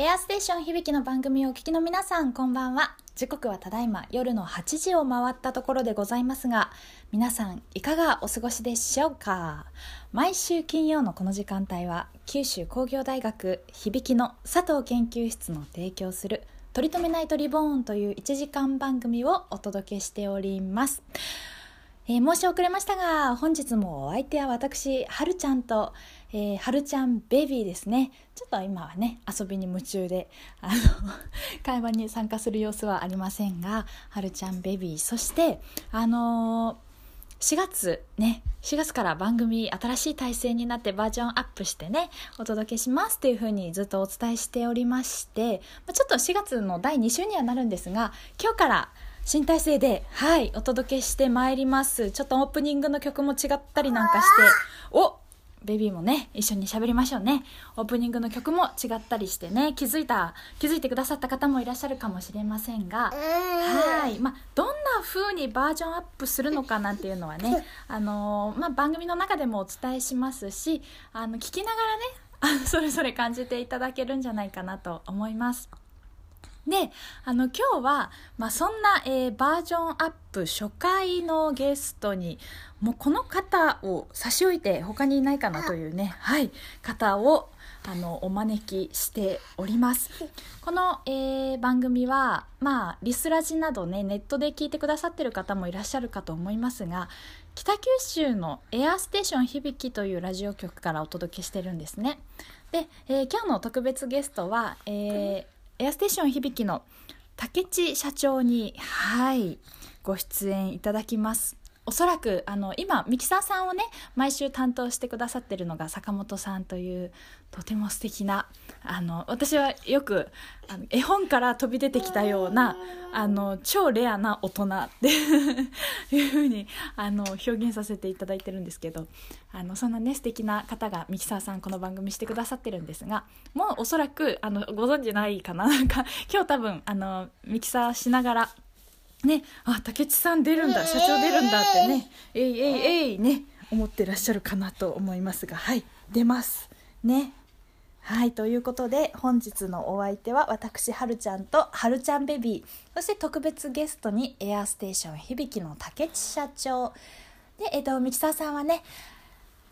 エアステーション響きの番組をお聞きの皆さんこんばんは。時刻はただいま夜の8時を回ったところでございますが皆さんいかがお過ごしでしょうか？毎週金曜のこの時間帯は九州工業大学響きの佐藤研究室の提供する「取り留めないとリボーン」という1時間番組をお届けしております。えー、申し遅れましたが本日もお相手は私はるちゃんと、えー、はるちゃんベビーですねちょっと今はね遊びに夢中であの 会話に参加する様子はありませんがはるちゃんベビーそしてあのー、4月ね4月から番組新しい体制になってバージョンアップしてねお届けしますというふうにずっとお伝えしておりましてちょっと4月の第2週にはなるんですが今日から「新体制で、はい、お届けしてまいります。ちょっとオープニングの曲も違ったりなんかして、おベビーもね、一緒に喋りましょうね。オープニングの曲も違ったりしてね、気づいた、気づいてくださった方もいらっしゃるかもしれませんが、はい。まあ、どんな風にバージョンアップするのかなんていうのはね、あのー、まあ、番組の中でもお伝えしますし、あの、聞きながらね、それぞれ感じていただけるんじゃないかなと思います。で、あの、今日は、まあ、そんな、えー、バージョンアップ初回のゲストに、もうこの方を差し置いて他にいないかなというね、はい、方を、あの、お招きしております。この、えー、番組は、まあ、リスラジなどね、ネットで聞いてくださってる方もいらっしゃるかと思いますが、北九州のエアステーション響きというラジオ局からお届けしてるんですね。で、えー、今日の特別ゲストは、えーエアステーション響きの竹地社長に、はい、ご出演いただきます。おそらくあの今ミキサーさんをね毎週担当してくださってるのが坂本さんというとても素敵なあの私はよくあの絵本から飛び出てきたようなあの超レアな大人って いうふうにあの表現させていただいてるんですけどあのそんなね素敵な方がミキサーさんこの番組してくださってるんですがもうおそらくあのご存知ないかななんか今日多分あのミキサーしながらね、あ、竹内さん出るんだ、社長出るんだってね、えいえいえいね、思ってらっしゃるかなと思いますが、はい、出ます。ね。はい、ということで、本日のお相手は私、はるちゃんとはるちゃんベビー、そして特別ゲストにエアステーション響きの竹内社長、で、えっ、と、ミキサーさんはね、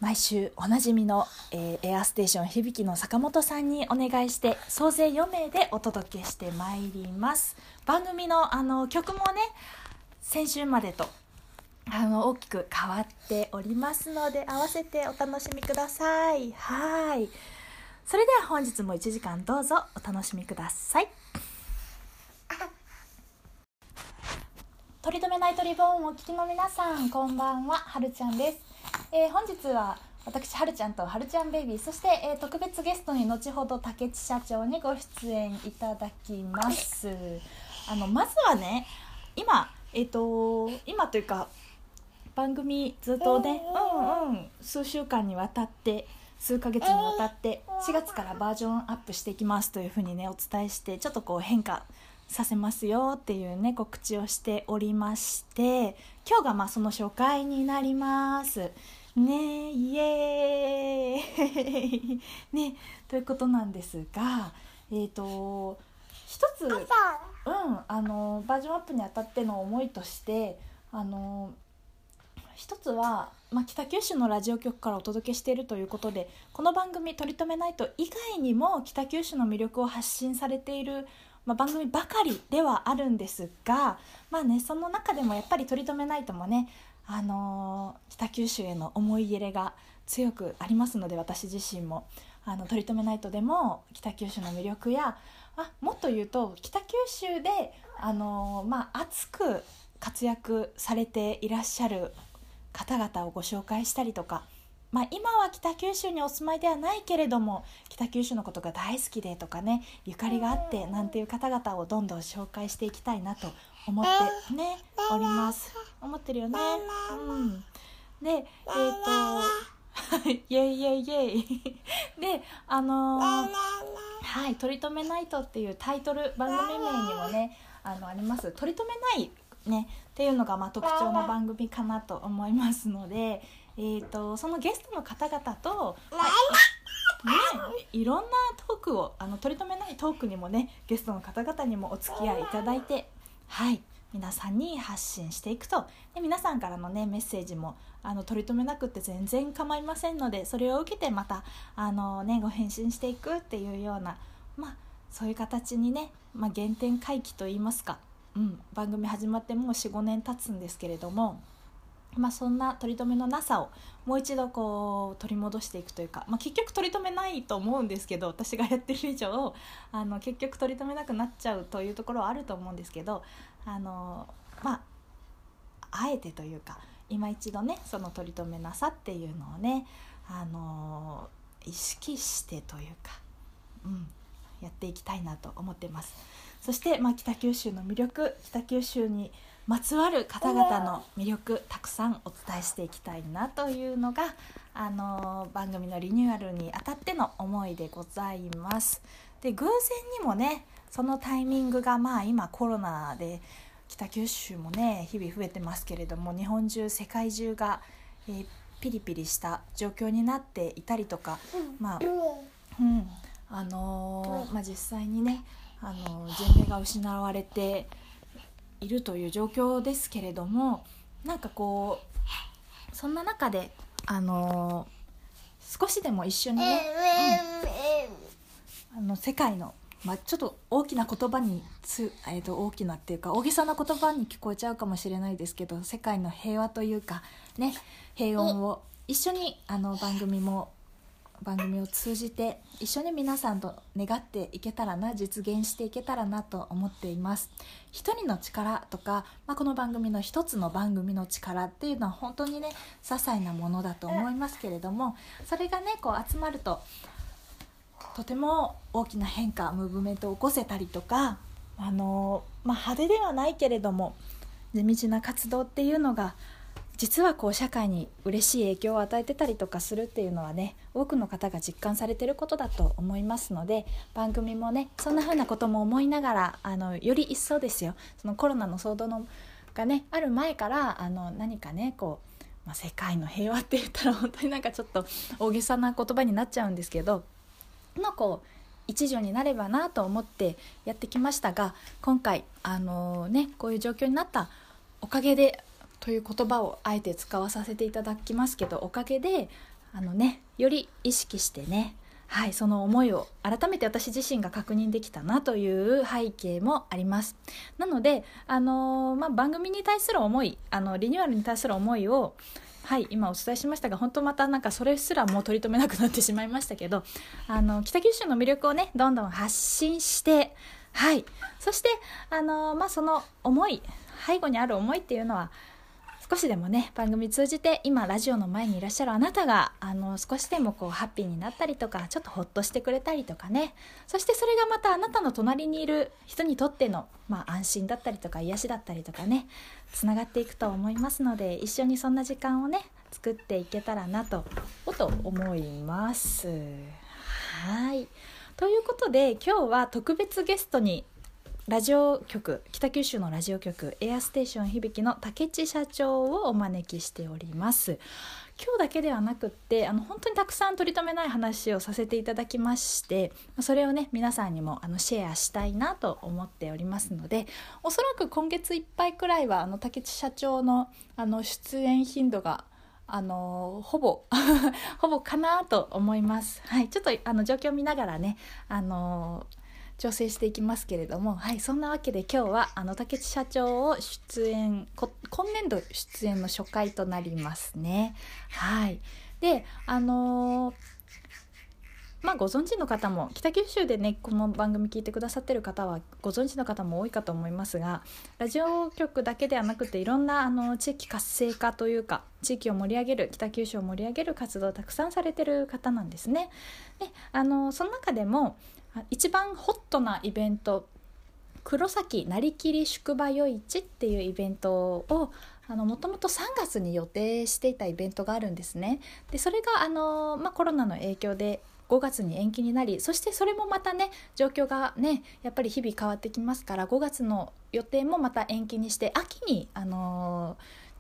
毎週おなじみの、えー、エアステーション響きの坂本さんにお願いして総勢4名でお届けしてまいります。番組のあの曲もね先週までとあの大きく変わっておりますので合わせてお楽しみください。はい。それでは本日も1時間どうぞお楽しみください。取り留めないとリボンをお聞きの皆さんこんばんは。はるちゃんです。えー、本日は私はるちゃんとはるちゃんベイビーそして、えー、特別ゲストに後ほど竹地社長にご出演いただきます。あのまずはね今えっ、ー、と今というか番組ずっとねうんうん数週間にわたって数ヶ月にわたって4月からバージョンアップしていきますというふうにねお伝えしてちょっとこう変化させますよっていうね告知をしておりまして今日がまあその初回になります。ねイエーイ。ねということなんですがえっ、ー、と一つうんあのバージョンアップにあたっての思いとしてあの一つは、まあ、北九州のラジオ局からお届けしているということでこの番組「取り留めないと」以外にも北九州の魅力を発信されているまあ、番組ばかりではあるんですが、まあね、その中でもやっぱり取り留めないともね、あのー、北九州への思い入れが強くありますので私自身も。あの取り留めないとでも北九州の魅力やあもっと言うと北九州で、あのー、まあ、熱く活躍されていらっしゃる方々をご紹介したりとかまあ、今は北九州にお住まいではないけれども北九州のことが大好きでとかねゆかりがあってなんていう方々をどんどん紹介していきたいなと思ってねおります。思ってるよね？うん。でえっ、ー、と イエイイエイイエイ。であのー、はい「取り留めないと」っていうタイトル番組名にもねあのあります「取り留めない」ねっていうのがまあ特徴の番組かなと思いますのでえーと、そのゲストの方々と、はい、いろんなトークをあの取り留めないトークにもねゲストの方々にもお付き合いいただいてはい皆さんに発信していくと。で皆さんからのねメッセージもあの取り留めなくって全然構いませんのでそれを受けてまたあの、ね、ご返信していくっていうような、まあ、そういう形にね、まあ、原点回帰といいますか、うん、番組始まってもう45年経つんですけれども。まあ、そんな取り留めのなさをもう一度こう取り戻していくというか、まあ、結局取り留めないと思うんですけど私がやってる以上あの結局取り留めなくなっちゃうというところはあると思うんですけどあのまああえてというか今一度ねその取り留めなさっていうのをねあの意識してというか、うん、やっていきたいなと思ってます。そして、まあ、北九州の魅力北九州にまつわる方々の魅力たくさんお伝えしていきたいなというのが、あの番組のリニューアルにあたっての思いでございます。で偶然にもねそのタイミングがまあ今コロナで北九州もね日々増えてますけれども日本中世界中が、えー、ピリピリした状況になっていたりとか、まあ、うんあのー、まあ、実際にね、あのー、人命が失われているという状況ですけれどもなんかこうそんな中であのー、少しでも一緒にね、うん、あの世界の、まあ、ちょっと大きな言葉につ、えー、と大きなっていうか大げさな言葉に聞こえちゃうかもしれないですけど世界の平和というかね平穏を一緒にあの番組も番組を通じて一緒に皆さんと願っていけたらな実現していけたらなと思っています。一人の力とか、まあ、この番組の一つの番組の力っていうのは本当にね些細なものだと思いますけれどもそれがねこう集まるととても大きな変化ムーブメントを起こせたりとかあの、まあ、派手ではないけれども地道な活動っていうのが実はこう社会に嬉しい影響を与えてたりとかするっていうのはね多くの方が実感されてることだと思いますので番組もねそんな風なことも思いながらあのより一層ですよ。そのコロナの騒動のがねある前からあの何かねこう、まあ、世界の平和って言ったら本当になんかちょっと大げさな言葉になっちゃうんですけどのこう一助になればなと思ってやってきましたが今回あのねこういう状況になったおかげでという言葉をあえて使わさせていただきますけどおかげであのねより意識してねはい、その思いを改めて私自身が確認できたなという背景もあります。なので、あのー、まあ、番組に対する思いあのリニューアルに対する思いをはい今お伝えしましたが本当またなんかそれすらもう取り留めなくなってしまいましたけどあの北九州の魅力をねどんどん発信してはいそしてあのー、まあ、その思い背後にある思いっていうのは少しでもね番組通じて今ラジオの前にいらっしゃるあなたがあの少しでもこうハッピーになったりとかちょっとホッとしてくれたりとかねそしてそれがまたあなたの隣にいる人にとっての、まあ、安心だったりとか癒しだったりとかねつながっていくと思いますので一緒にそんな時間をね作っていけたらなとと思います。はいということで今日は特別ゲストにラジオ局北九州のラジオ局エアステーション響きの竹地社長をお招きしております今日だけではなくってあの本当にたくさん取り留めない話をさせていただきましてそれをね皆さんにもあのシェアしたいなと思っておりますのでおそらく今月いっぱいくらいはあの竹地社長のあの出演頻度があのほぼ ほぼかなと思います。はい、ちょっとあの状況を見ながらね、あの調整していきますけれども、はい、そんなわけで今日はあの竹内社長を出演今年度出演の初回となりますね。はい、であのーまあご存知の方も北九州でねこの番組聞いてくださってる方はご存知の方も多いかと思いますがラジオ局だけではなくていろんなあの地域活性化というか地域を盛り上げる北九州を盛り上げる活動をたくさんされてる方なんですね。であのその中でも一番ホットなイベント黒崎なりきり宿場夜市っていうイベントをもともと3月に予定していたイベントがあるんですね。でそれがあの、まあ、コロナの影響で5月に延期になりそしてそれもまたね状況がねやっぱり日々変わってきますから5月の予定もまた延期にして秋にあの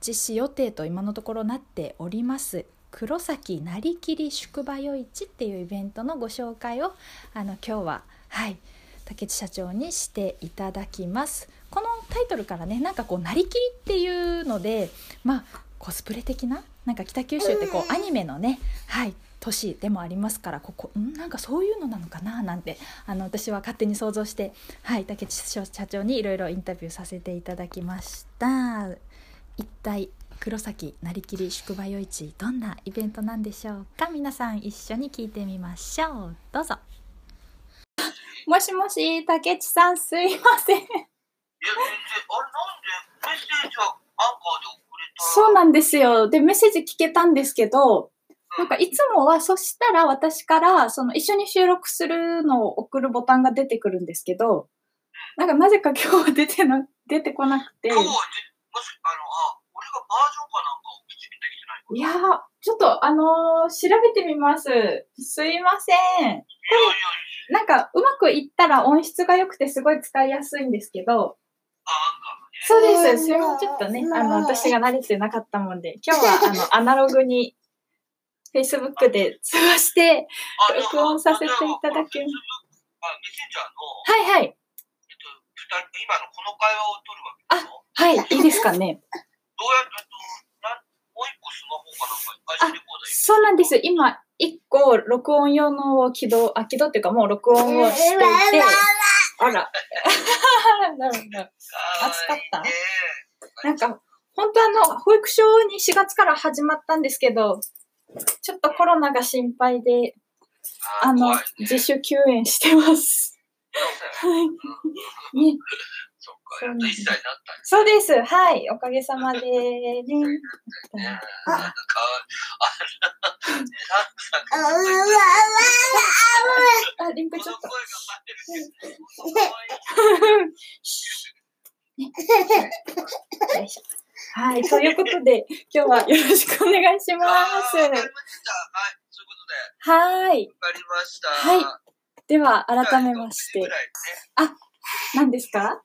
実施予定と今のところなっております。黒崎なりきり宿場夜市っていうイベントのご紹介をあの今日ははい竹地社長にしていただきます。このタイトルからねなんかこうなりきりっていうのでまあコスプレ的ななんか北九州ってこうアニメのねはい都市でもありますからここんなんかそういうのなのかななんてあの私は勝手に想像してはい竹地社長にいろいろインタビューさせていただきました。一体黒崎なりきり宿場夜市どんなイベントなんでしょうか？皆さん一緒に聞いてみましょう。どうぞ。もしもし竹地さんすいません。そうなんですよ。でメッセージ聞けたんですけどなんかいつもはそしたら私からその一緒に収録するのを送るボタンが出てくるんですけどなんかなぜか今日は出てな出てこなくて。今日はぜ、もし、あの、あ、俺がバージョンかなんかを口にできてないいやーちょっとあのー調べてみます。すいません。いやいやいなんかうまくいったら音質が良くてすごい使いやすいんですけど。や、あ、そう。です。それもちょっとねあの私が慣れてなかったもんで。今日はあのアナログに Facebook で通話してあ録音させていただきます。はいはいえっと、今のこの会話を取るわけでしょはいいいですかねどうやって、えっと、なんもう一個スマホかなんか、IC レコーダーそうなんです。今、一個、録音用の起動、あ、起動っていうかもう録音をしていて、あら。なるほど。暑かった？ねなんか、本当あの、保育所に4月から始まったんですけど、ちょっとコロナが心配で、あの、自主休園してます。はい。ね、そっか、やっと1歳になったね。そうです。はい。おかげさまでね。あ、あリンクこちょっと。はい。ということで、今日はよろしくお願いします。はい、そういうことで、はい。わかりました。はいでは、改めまして9時ぐ、らいね。何ですか？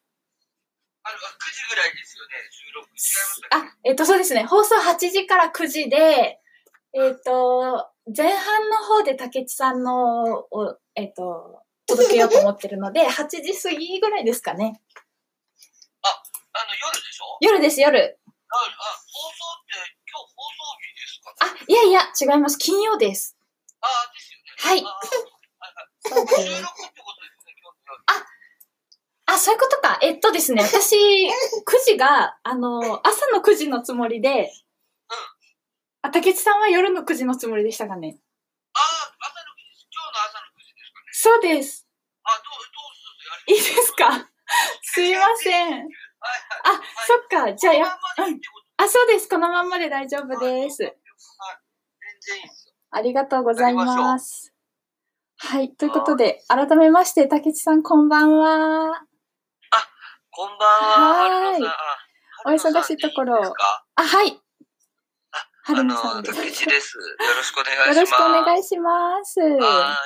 あの、9時ぐらいですよね、収録。違いましたっけあ、えっ、と、そうですね。放送8時から9時で、えっ、と、前半の方で竹内さんの、をえっ、と、届けようと思ってるので、8時過ぎぐらいですかね。あの、夜でしょ？夜です、夜。あ、あ放送って、今日放送日ですか？あ、いやいや、違います。金曜です。ああ、ですよね。はい 収録ってことですね、今日の夜。あ、そういうことか。えっとですね、私、9時が、あの、朝の9時のつもりで、あ、竹内さんは夜の9時のつもりでしたかね。ああ、朝の9時、今日の朝の9時ですかね。そうです。あ、どう、どうする？いいですか？すいません。はいはい。あ、そっか。じゃあや、このまんあ、そうです。このまんまで大丈夫です。はい。全然いいですよ。ありがとうございます。はい。ということで、改めまして、竹内さん、こんばんは。こんばんは、はーい。お忙しいところあ、はい。あ春野さんです。よろしくお願いします。よろしくお願いします。は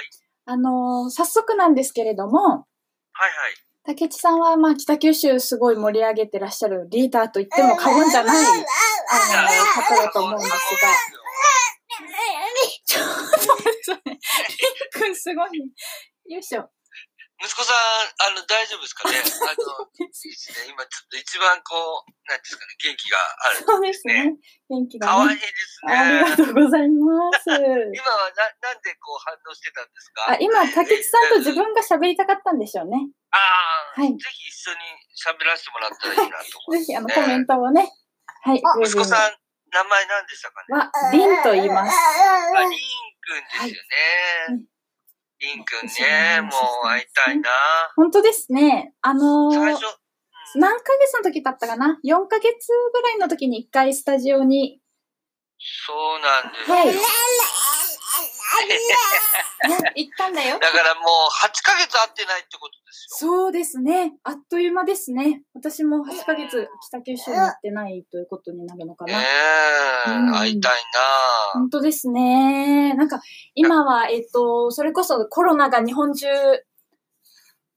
あの、早速なんですけれども。はいはい。竹内さんは、まあ、北九州すごい盛り上げてらっしゃるリーダーと言っても過言じゃない、あの、方だと思うんですが、ちょっと待ってください。リンくんすごいね。よいしょ。息子さん、あの、大丈夫ですかね？あの、いいですね。今ちょっと一番こう、なんですかね、元気がある。そうですね。元気がね。かわいいですね。ありがとうございます。今はな、なんでこう反応してたんですか？あ今、竹内さんと自分が喋りたかったんでしょうね。ああ、はいぜひ一緒に喋らせてもらったらいいなと思います、ぜひ、あの、コメントをね。はい。息子さん、名前何でしたかね？は、リンと言います。あ、リンくんですよね。はいリンくんね、もう会いたいな。本当ですね。あのー最初、うん何ヶ月の時だったかな ?4 ヶ月ぐらいの時に一回スタジオに、そうなんですよ。はい。ね、行ったんだよ。だからもう8ヶ月会ってないってことですよ。そうですね。あっという間ですね。私も8ヶ月北九州に行ってないということになるのかねな。え、うん会いたいな。本当ですね。なんか、今は、えっと、それこそコロナが日本中、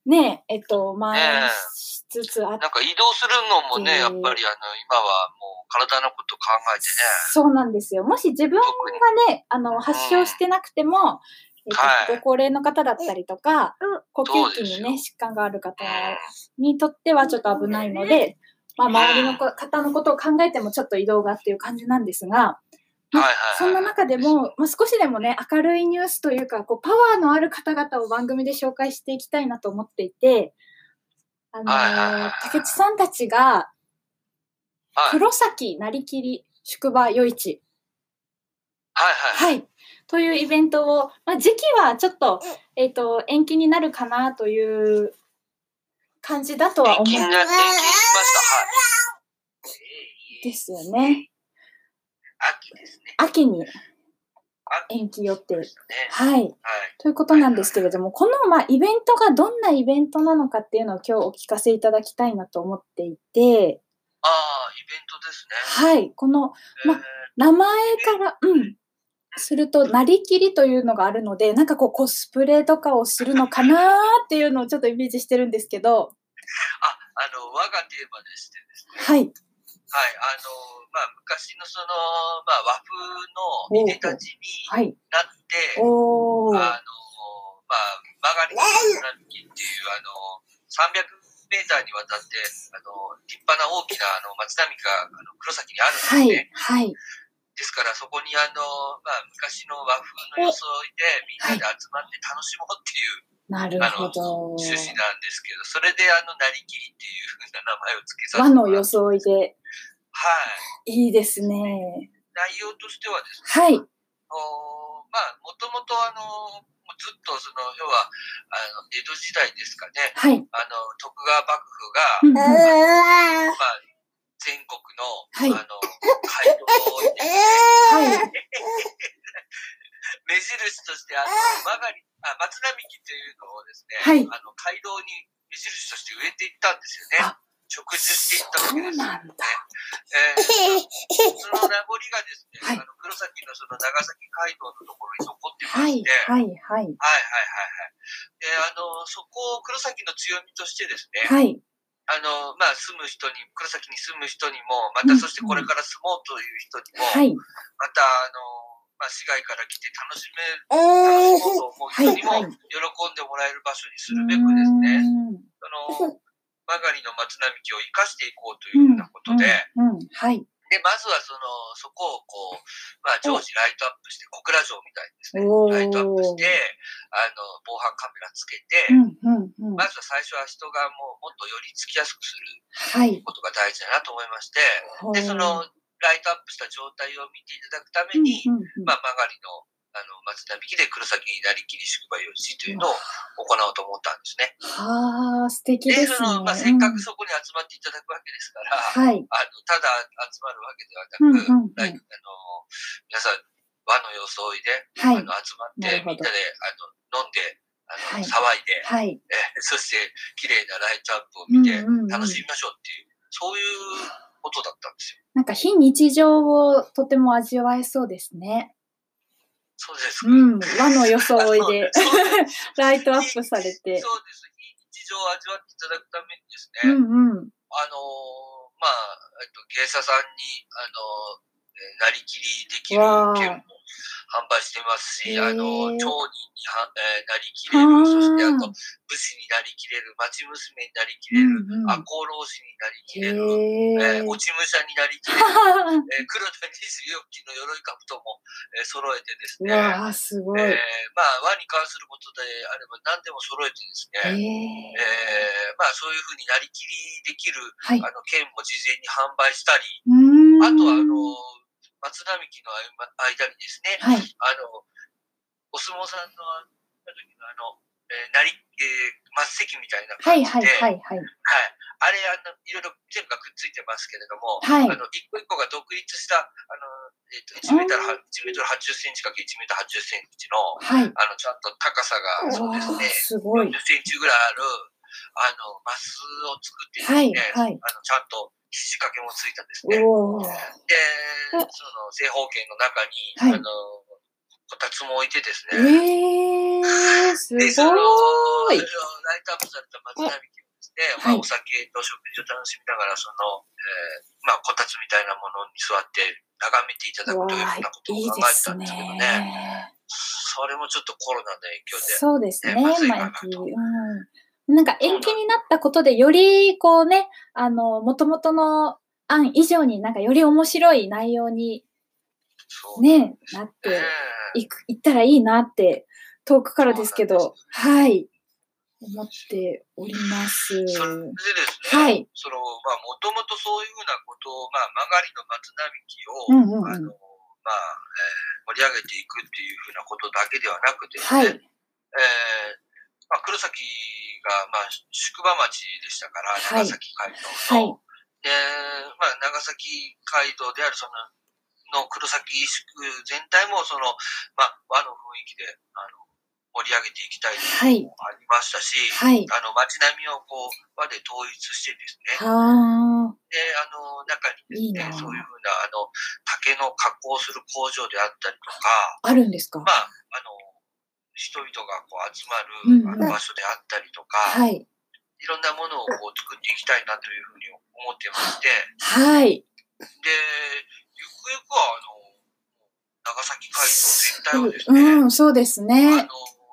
ね、えっと、回しつつあって、なんか移動するのもね、えーやっぱりあの、今はもう体のこと考えてね。そうなんですよ。もし自分がね、あの、発症してなくても、えっとはい。ご高齢の方だったりとか、呼吸器にね、疾患がある方にとってはちょっと危ないので、まあ、周りのこ方のことを考えてもちょっと移動がっていう感じなんですが、はいはいはい。そんな中でも、まあ、少しでもね、明るいニュースというか、こう、パワーのある方々を番組で紹介していきたいなと思っていて、あのはいはいはいー、竹内さんたちが、はい黒崎なりきり宿場夜市、はいはい。はい、というイベントを、まあ、時期はちょっと、えっ、と、延期になるかなという感じだとは思う延期にな、延期しました。はい。ですよね。秋ですね。秋に秋延期予定。はい。はい。ということなんですけれども、この、まあ、イベントがどんなイベントなのかっていうのを今日お聞かせいただきたいなと思っていて、ああ、イベントですね。はい。このまえー名前から、うん。すると、なりきりというのがあるので、なんかこうコスプレとかをするのかなーっていうのをちょっとイメージしてるんですけど、あ、あの、我がテーマでしてですね。はい。はい、あの、まあ、昔のその、まあ、和風のいでたちにはい。なって、おー。あの、まあ、曲がりの松並木っていう、あの、300メーターにわたって、あの、立派な大きなあの松並木があの黒崎にあるんですはいね。。はい。ですから、そこにあの、まあ、昔の和風の装いでみんなで集まって楽しもうっていう、なるほど。趣旨なんですけど、それであの、なりきりっていうふうな名前を付けさせ和のてもらって装いで、はい。いいですね。内容としてはですね、はい。おまあ、もともとあの、ずっとその、要は、あの、江戸時代ですかね、はい。あの、徳川幕府が、うんうんまあ、全国の、はいあの、街道を置いてきて、はい。目印として、あの、曲がり、あ、松並木というのをですね、はいあの、街道に目印として植えていったんですよねあ。植樹していったわけですよね。なんだ。えーその名残がですね、はいあの黒崎のその長崎街道のところに残ってまはいして、。はい。はい。はいはいはいはい。で、あの、そこを黒崎の強みとしてですね、はい。あの、まあ、住む人に、黒崎に住む人にも、またそしてこれから住もうという人にも、はい。また、あの、まあ、市外から来て楽しめ、楽しもうと思う人にも喜んでもらえる場所にするべくですね、うその、曲がりの松並木を生かしていこうというふうなことで。はい。で、まずはその、そこをこう、まあ、常時ライトアップして、小倉城みたいにですね、ライトアップして、あの、防犯カメラつけて。まずは最初は人がもうもっとよりつきやすくするはい。ことが大事だなと思いまして、で、その、ライトアップした状態を見ていただくために、うんうんうんまあ、曲がりの、あの、松並木で黒崎になりきり宿場用紙というのを行おうと思ったんですね。はあ、素敵で、ですね。その、まあ、せっかくそこに集まっていただくわけですから、はい。あの、ただ集まるわけではなく、うんうんうんあの、皆さん、和の装いで、はいあの、集まってみんなで、あの、飲んで、あの、はい騒いで、はい。えそして、綺麗なライトアップを見てうんうんうん、楽しみましょうっていう、そういうことだったんですよ。なんか非日常をとても味わえそうですね。そうですか。うん。和の装いで ライトアップされて。そうです。非日常を味わっていただくためにですうね、んうん。あのまあ、えっと、芸者さんに、あのえーなりきりできるわあ券も販売してますし、あの、町人には、えーなりきれる、そしてあと、武士になりきれる、町娘になりきれる、うんうん赤穂浪士になりきれる、えへー。落ち武者になりきれる、えー黒田24期の鎧兜も、えー揃えてですうね、わあ、すごい。えーへまあ、和に関することであれば何でも揃えてですえね、えーまあ、そういうふうになりきりできる、はい。あの、券も事前に販売したり、あとは、あの、松並木の間にですね、はい。あの、お相撲さんの、あの時のあの、えーなり、えー、末席みたいなはい感じで、はいはいはい。はいあれ、あの、いろいろ全部がくっついてますけれども、はいあの、一個一個が独立した、あの、えっ、と、1メートルは、1メートル80センチかけ1メートル80センチの、はい。あの、ちゃんと高さが、そうですね、すごい40。センチぐらいある、あの、マスを作ってですはいね、はい。あの、ちゃんと肘掛けもついたですね。で、その正方形の中に、はいあの、こたつも置いてですえね。えー、すで、その、ごいライ。トトアップされた松並木をですね、まあ、はいお酒と食事を楽しみながら、その、えーまあ、こたつみたいなものに座って眺めていただくというようなことを考えてすたんですけどね。ね。それもちょっとコロナの影響で。そうですね、ねまずいかまあなと。なんか延期になったことで、よりこうね、あの、元々の案以上になんかより面白い内容にね、なってねいく、いったらいいなって、遠くからですけど、はい、思っております。それでですね、はい。その、まあ、もともとそういうふうなことを、まあ、曲がりの松並木を、うんうんうんあの、まあ、えー盛り上げていくっていうふうなことだけではなくてですね、はい。えーまあ、黒崎が、まあ、宿場町でしたから、はい長崎街道はいの。。で、まあ、長崎街道であるその、の黒崎宿全体も、その、まあ、和の雰囲気で、あの、盛り上げていきたいというのもありましたし、はい。あの、街並みをこう、和で統一してですね、はあ、で、あの、中にですね、そういうふうな、あの、竹の加工する工場であったりとか、あるんですか？まあ、あの、人々がこう集まうんるあの場所であったりとか、はい。いろんなものをこう作っていきたいなというふうに思ってまして、はい。で、ゆくゆくは、あの、長崎街道全体をですうね、ん、そうですあねの、。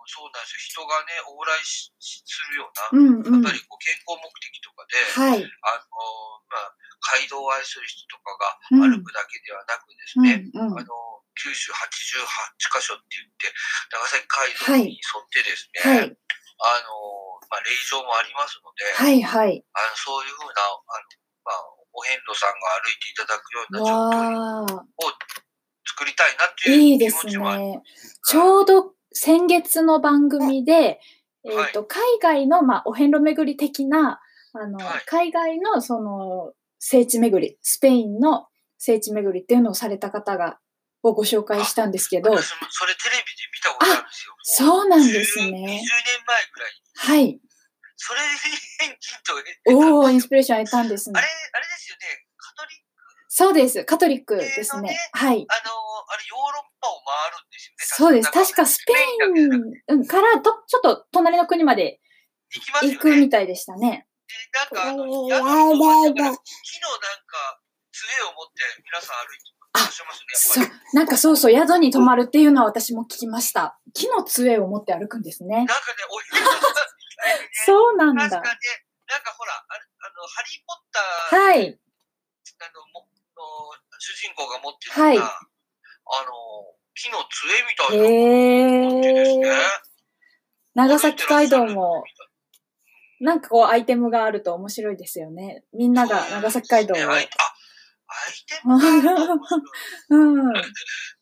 そうなんですよ。人がね、往来しするような、うんうん。やっぱりこう健康目的とかで、はい。あの、まあ、街道を愛する人とかがうん歩くだけではなくですうんね、うんあ。の、九州88箇所って言って、長崎街道に沿ってですね、はい。あの、まあ、霊場もありますので、はいはい。あのそういうふうな、あの、まあ、お遍路さんが歩いていただくような状況。を作りたいなっていう気いいです持ちもありね。ちょうど先月の番組で、えっ、はいと、海外の、まあ、お遍路巡り的な、あの、はい海外の、その、聖地巡り、スペインの聖地巡りっていうのをされた方が、をご紹介したんですけど、私もそれテレビで見たことあるんですよ。そうなんですね10 20年前ぐらいに。はい。それにおー、インスピレーションを得たんですねあれ、。あれですよね、カトリック、そうです。カトリックですね。はい。あの、あれヨーロッパを回るんですよね。そうです。確かスペインうんからと、ちょっと隣の国まで。行くみたいでしたね。でなんか、あの、木のなんか、杖を持って皆さん歩いていらっしゃいますそう。なんかそうそう、宿に泊まるっていうのは私も聞きました。木の杖を持って歩くんですね。なんかね、お。そうなんだ確か。ね、なんかほら、あれあの、ハリー・ポッター、はい。あの、もの主人公が持ってるような、はいあの、木の杖みたいなのを持ってですね。長崎街道も、なんかこうアイテムがあると面白いですよね。みんなが長崎街道を。ねあ、アイテムうん。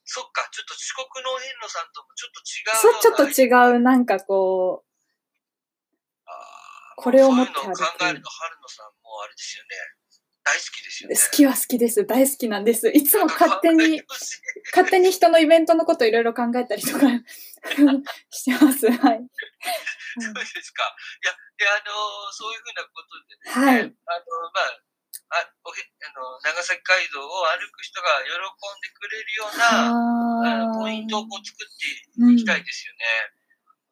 そっか、ちょっと四国のお遍路さんともちょっと違うそう、ちょっと違う。う、なんかこあーこれを持ってそういうのを考えると、春野さんもあれですよね。大好きですよう、ね。好きは好きです。大好きなんです。いつも勝手に 勝手に人のイベントのこといろいろ考えたりとか してます。はい。そうですか。いや、で、あのそういうふうなことでですね、はいあの、まあ、あおへあの長崎街道を歩く人が喜んでくれるような、あのポイントをこう作っていきたいですよね。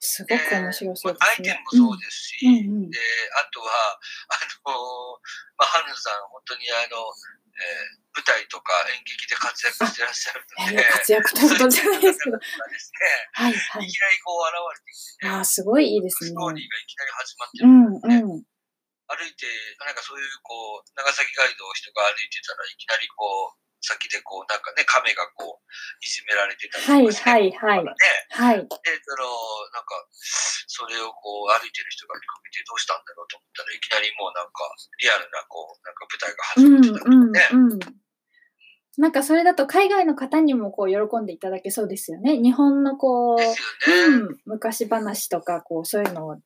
すごく面白そうでまあアイすね。テムもそうですし、うんうんうんで、あとは、あのまあ、春野さん、本当にあの、えー舞台とか演劇で活躍してらっしゃるので、活躍ということじゃないですけど。そういう方々がですはいはいね、いきなりこう現れてきてね、ああ、すごいいいですねスト。ーリーがいきなり始まってうんるので、うん。歩いて、なんかそういうこう、長崎街道を人が歩いてたらいきなりこう、先でこう、なんかね、亀がこう、いじめられてたりとかして、はいはいはいね、はい。で、その、なんか、それをこう、歩いてる人が見かけてどうしたんだろうと思ったらいきなりもうなんか、リアルなこう、なんか舞台が始うんまってたりとかね。うんうん。なんかそれだと海外の方にもこう喜んでいただけそうですよね。日本のこう、ね。うん、昔話とかこうそういうのを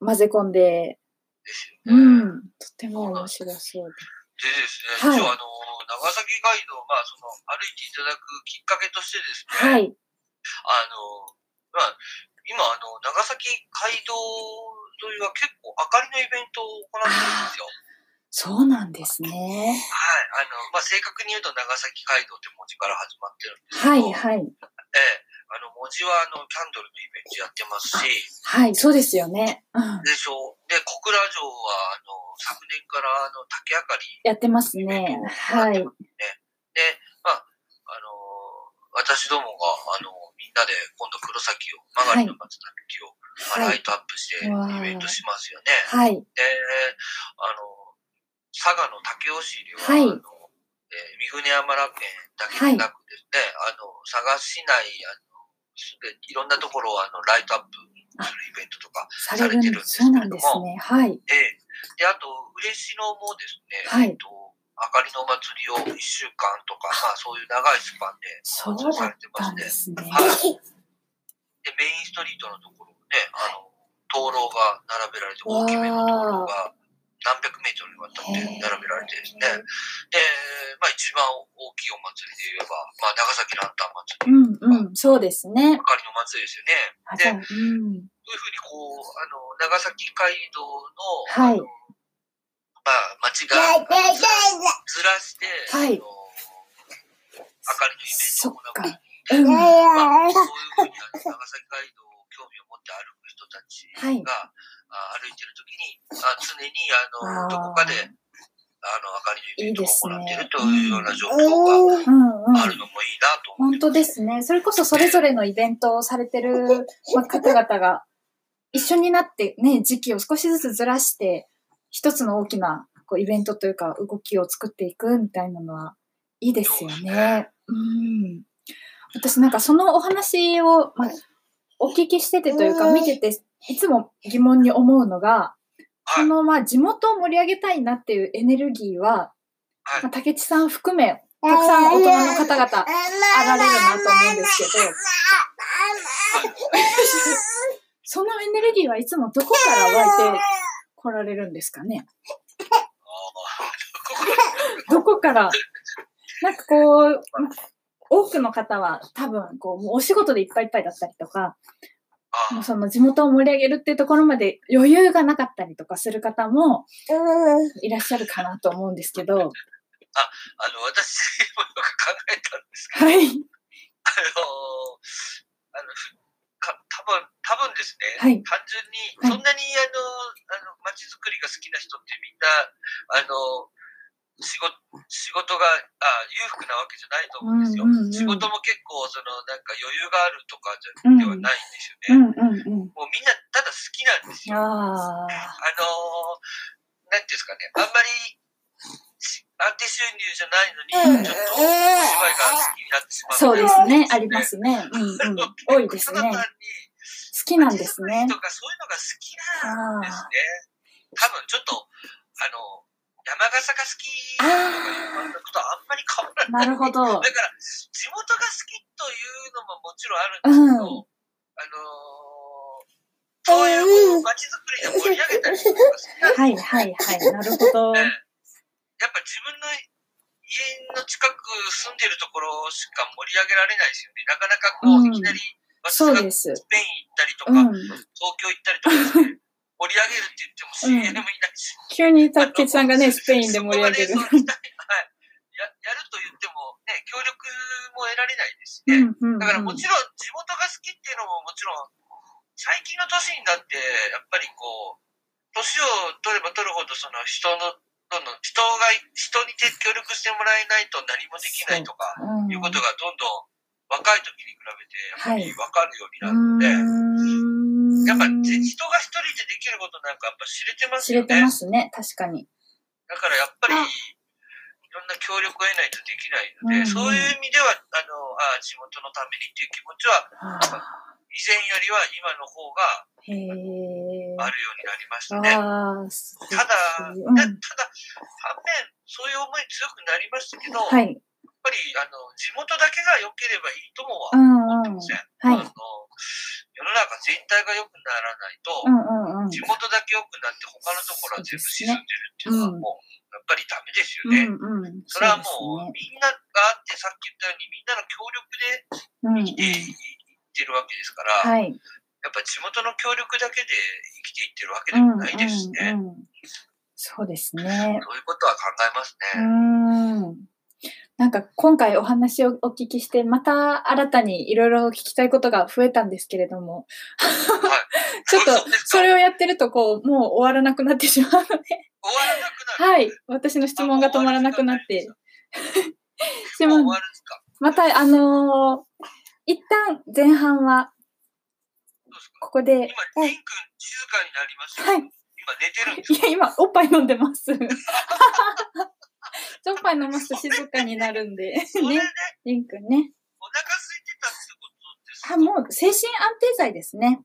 混ぜ込んで、ですう。ん、とても面白そうでですね、はい一応あの、長崎街道、まあその、歩いていただくきっかけとしてですで。ね、はい。あの、まあ、今、あの、長崎街道沿いは結構明かりのイベントを行ってるんですよ。そうなんですね。はい。あの、まあ、正確に言うと長崎街道って文字から始まってるんですけど、はいはい。ええ、あの、文字はあの、キャンドルのイベントやってますし。はい、そうですよね。うん、でしょう。で、小倉城は、あの、昨年からあの、竹あかり。やってますね。はい。ね。で、まあ、あの、私どもが、あの、みんなで今度黒崎を、曲がりの松並木を、はい、まあ、ライトアップしてイベントしますよね。はい。で、あの、佐賀の武雄市では、はい、あの、えー、三船山楽園だけでなくですね、はい、あの、佐賀市内、いろんなところをあのライトアップするイベントとかされてるんですけれども、そうなんですね。はい。えー、で、あと、嬉野もですね、はい、えっと、あかりの祭りを1週間とか、まあそういう長いスパンでされてますね。はい。で、メインストリートのところね、あの、灯籠が並べられて、大きめの灯籠が何百メートルにわたって並べられてですね、で、まあ一番大きいお祭りで言えば、まあ長崎ランタン祭り。うんうん、そうですね。あかりの祭りですよね。で、うん、そういうふうにこう、あの、長崎街道の、はい、まあ町がずらして、はい、あのあかりのイベントを行う。うん、まあ、そういうふうに長崎街道を興味を持って歩く人たちが、はい歩いてるときに、あ常にあのどこかであの明かりのイベントを行っているというような状況があるのもいいなと本当ですね。それこそそれぞれのイベントをされてる、まあ、方々が一緒になってね、時期を少しずつずらして、一つの大きなこうイベントというか動きを作っていくみたいなのはいいですよね。うん。私なんかそのお話を、まあ、お聞きしててというか見てていつも疑問に思うのが、そのまあ地元を盛り上げたいなっていうエネルギーは、まあ、竹地さん含め、たくさん大人の方々あられるなと思うんですけど、そのエネルギーはいつもどこから湧いて来られるんですかね？どこから、なんかこう、多くの方は多分こう、お仕事でいっぱいいっぱいだったりとか、もうその地元を盛り上げるっていうところまで余裕がなかったりとかする方もいらっしゃるかなと思うんですけど。あ、あの、私もよく考えたんですけど、はい。あの、あの、か多分多分ですね、はい、単純に、そんなに、あの、あの、街づくりが好きな人ってみんな、あの、仕事仕事があ裕福なわけじゃないと思うんですよ、うんうんうん、仕事も結構そのなんか余裕があるとかじゃ、ではないんですよね、うんうんうん、もうみんなただ好きなんですよ。あのなんていうんですかね。あんまり安定収入じゃないのに、ちょっとお芝居が好きになってしまう、そうですね、ありますね。うんうん、多いですね。好きなんですね。とかそういうのが好きなんですね。多分ちょっと、あの、山笠が好きとかいうことはあんまり変わらない。なるほど。だから、地元が好きというのももちろんあるんですけど、うん、あのー、そういう街づくりで盛り上げたりとかはいはいはい、なるほど。ね、やっぱ自分の家の近く住んでるところしか盛り上げられないですよね。なかなかこう、いきなり、そうです。スペイン行ったりとか、うん、東京行ったりとか、ね、盛り上げるって言っても CM いないし。急にたけさんがね、スペインで盛り上げる。はい。ややると言ってもね、協力も得られないですね。うんうんうん、だからもちろん地元が好きっていうのももちろん、最近の年になって、やっぱりこう、年を取れば取るほどその人の、どんどん人が、人に協力してもらえないと何もできないとか、いうことがどんどん若い時に比べて、やっぱり分かるようになるので、やっぱ人が一人でできることなんかやっぱ知れてますよね。知れてますね、確かに。だからやっぱり、いろんな協力を得ないとできないので、うんうん、そういう意味では、あの、あ地元のためにっていう気持ちは、以前よりは今の方が、あるようになりましたね。ただ、うん、ただ、反面、そういう思い強くなりましたけど、はい、やっぱり、あの、地元だけが良ければいいともは思ってません。うんうん、はい、あの世の中全体が良くならないと、うんうんうん、地元だけ良くなって他のところは全部沈んでるっていうのはもう、やっぱりダメですよね。うんうん、それはもう、みんながあって、さっき言ったようにみんなの協力で生きていってるわけですから、うんうん、やっぱ地元の協力だけで生きていってるわけでもないですしね。うんうんうん、そうですね。そういうことは考えますね。なんか今回お話をお聞きして、また新たにいろいろ聞きたいことが増えたんですけれども、はい、ちょっとそれをやってるとこう、もう終わらなくなってしまうので、終わらなくなる。はい、私の質問が止まらなくなって、しま また、あのー、一旦前半は、ここで、今、リン君静かになりました。はい。今寝てるんですいや、今、おっぱい飲んでます。おっぱい飲ますと静かになるんで。ね。リンくんね。お腹空いてたってことですか？あ、もう、精神安定剤ですね。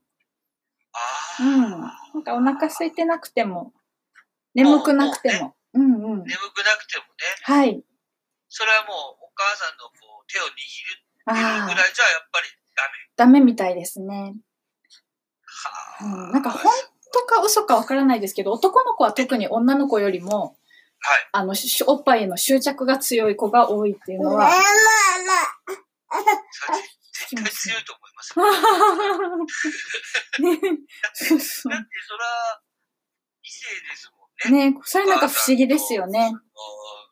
ああ。うん。なんかお腹空いてなくても、眠くなくても。もうね、うんうん。眠くなくてもね。はい。それはもう、お母さんのこう手を握るぐらいじゃやっぱりダメ。ダメみたいですね。はあ、うん。なんか本当か嘘かわからないですけど、男の子は特に女の子よりも、はい。あの、おっぱいへの執着が強い子が多いっていうのは。絶対強いと思います ね。そうそう。だってそら、異性ですもんね。ねそれなんか不思議ですよね。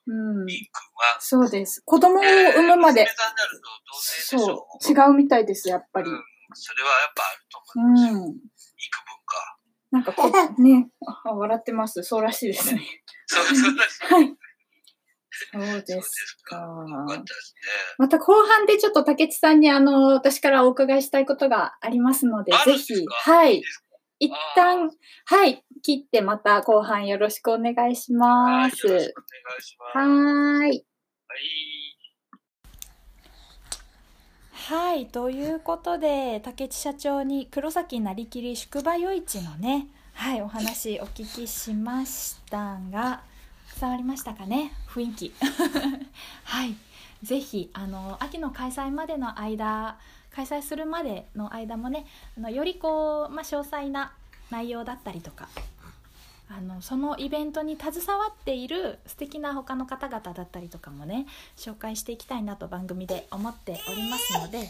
うん。そうです。子供を産むまで。そう。違うみたいです、やっぱり。うん、それはやっぱあると思います。うん。なんかこう、ね、笑ってます。そうらしいですね。そうそうらしい。はい。そうですか。また後半でちょっと竹内さんにあの、私からお伺いしたいことがありますので、ぜひ、はい。一旦、はい、切ってまた後半よろしくお願いします。よろしくお願いします。はい。はい。はい、ということで竹内社長に黒崎なりきり宿場余市のね、はい、お話お聞きしましたが伝わりましたかね？雰囲気。はい。ぜひあの秋の開催までの間開催するまでの間もねあのよりこう、まあ、詳細な内容だったりとかあのそのイベントに携わっている素敵な他の方々だったりとかもね紹介していきたいなと番組で思っておりますので。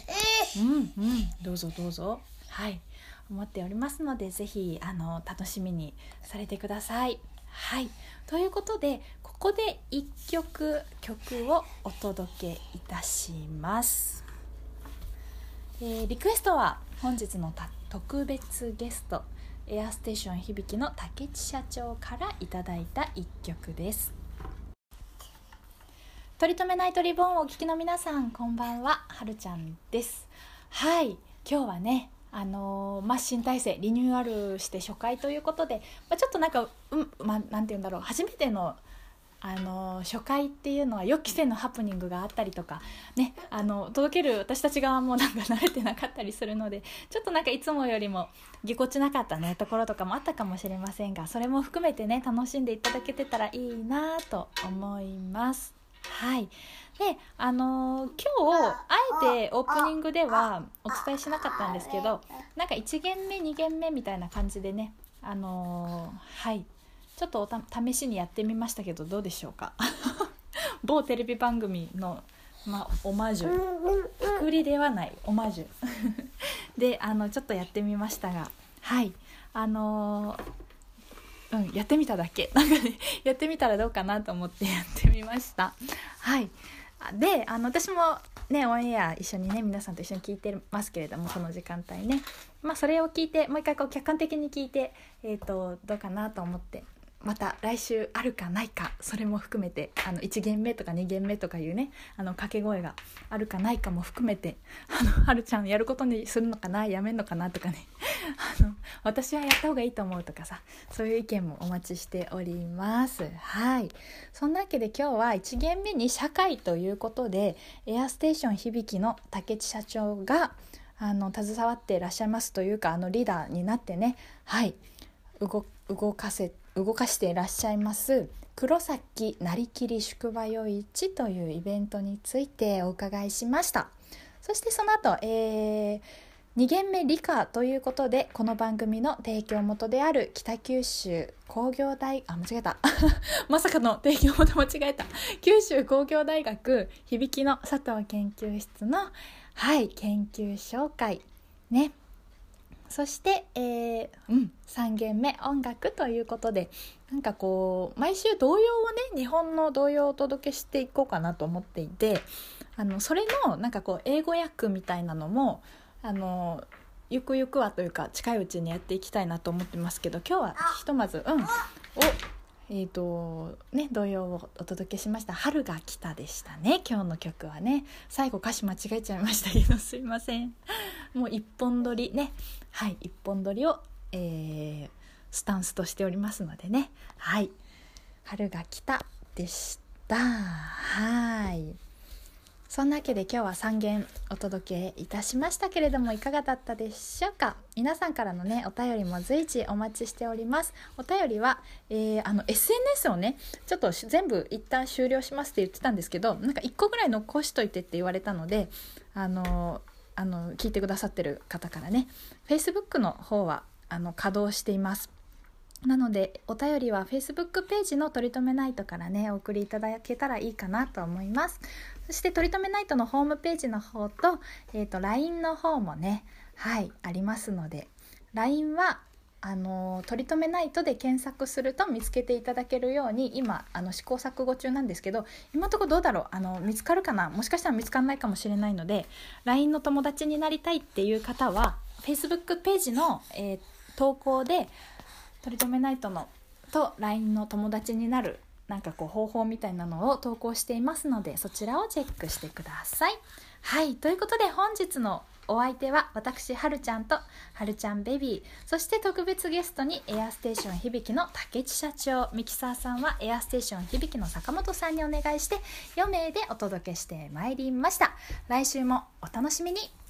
うんうんどうぞどうぞ。はい。思っておりますので是非あの楽しみにされてください。はい。ということでここで1曲曲をお届けいたします。えー、リクエストは本日の特別ゲスト。エアステーション響の竹地社長からいただいた一曲です。取り留めないとリボンをお聞きの皆さんこんばんは。はるちゃんです。はい。今日はねあのー、まあ、新体制リニューアルして初回ということで、まあ、ちょっとなんか、うんまあ、なんて言うんだろう。初めてのあの初回っていうのは予期せぬハプニングがあったりとかねあの届ける私たち側もなんか慣れてなかったりするのでちょっとなんかいつもよりもぎこちなかったねところとかもあったかもしれませんがそれも含めてね楽しんでいただけてたらいいなと思います。はいであのー、今日あえてオープニングではお伝えしなかったんですけどなんか1限目2限目みたいな感じでねあのー、はいちょっと試しにやってみましたけどどうでしょうか？某テレビ番組の、まあ、オマージュ。くくりではないオマージュ。であのちょっとやってみましたが。はい。あのー、うんやってみただけ。なんかねやってみたらどうかなと思ってやってみました。はい。であの私もねオンエア一緒にね皆さんと一緒に聞いてますけれどもこの時間帯ね。まあそれを聞いてもう一回こう客観的に聞いてえっ、ー、とどうかなと思ってまた来週あるかないかそれも含めてあの1限目とか2限目とかいうねあの掛け声があるかないかも含めてあのはるちゃんやることにするのかなやめんのかなとかね あの私はやった方がいいと思うとかさそういう意見もお待ちしております。はい。そんなわけで今日は1限目に社会ということでエアステーション響きの竹地社長があの携わっていらっしゃいますというかあのリーダーになってねはい。動かせ動かしていらっしゃいます黒崎なりきり宿場夜市というイベントについてお伺いしました。そしてその後、えー、2限目理科ということでこの番組の提供元である北九州工業大あ間違えた。まさかの提供元間違えた。九州工業大学響きの佐藤研究室のはい研究紹介。ね。そして、えーうん、3限目音楽ということでなんかこう毎週童謡をね日本の童謡をお届けしていこうかなと思っていてあのそれのなんかこう英語訳みたいなのもあのゆくゆくはというか近いうちにやっていきたいなと思ってますけど今日はひとまずうん。おえーとね、童謡をお届けしました「春が来た」でしたね今日の曲はね。最後歌詞間違えちゃいましたけどすいません。もう一本撮りね。はい一本撮りを、えー、スタンスとしておりますのでね。はい「春が来た」でした。はい。そんなわけで今日は3件お届けいたしましたけれどもいかがだったでしょうか？皆さんからのねお便りも随時お待ちしております。お便りは、えー、あの SNS をねちょっと全部一旦終了しますって言ってたんですけどなんか1個ぐらい残しといてって言われたのであのあの聞いてくださってる方からね Facebook の方はあの稼働しています。なのでお便りは Facebook ページの「とりとめナイト」からねお送りいただけたらいいかなと思います。そして「とりとめナイト」のホームページの方と,、えーと、LINE の方もねはいありますので LINE はあのとりとめナイトで検索すると見つけていただけるように今あの試行錯誤中なんですけど今のところどうだろうあの見つかるかなもしかしたら見つからないかもしれないので LINE の友達になりたいっていう方は Facebook ページの、えー、投稿で「とりとめナイトの」と LINE の友達になるなんかこう方法みたいなのを投稿していますのでそちらをチェックしてください。はい。ということで本日のお相手は私はるちゃんとはるちゃんベビーそして特別ゲストにエアステーション響の竹地社長ミキサーさんはエアステーション響の坂本さんにお願いして4名でお届けしてまいりました。来週もお楽しみに。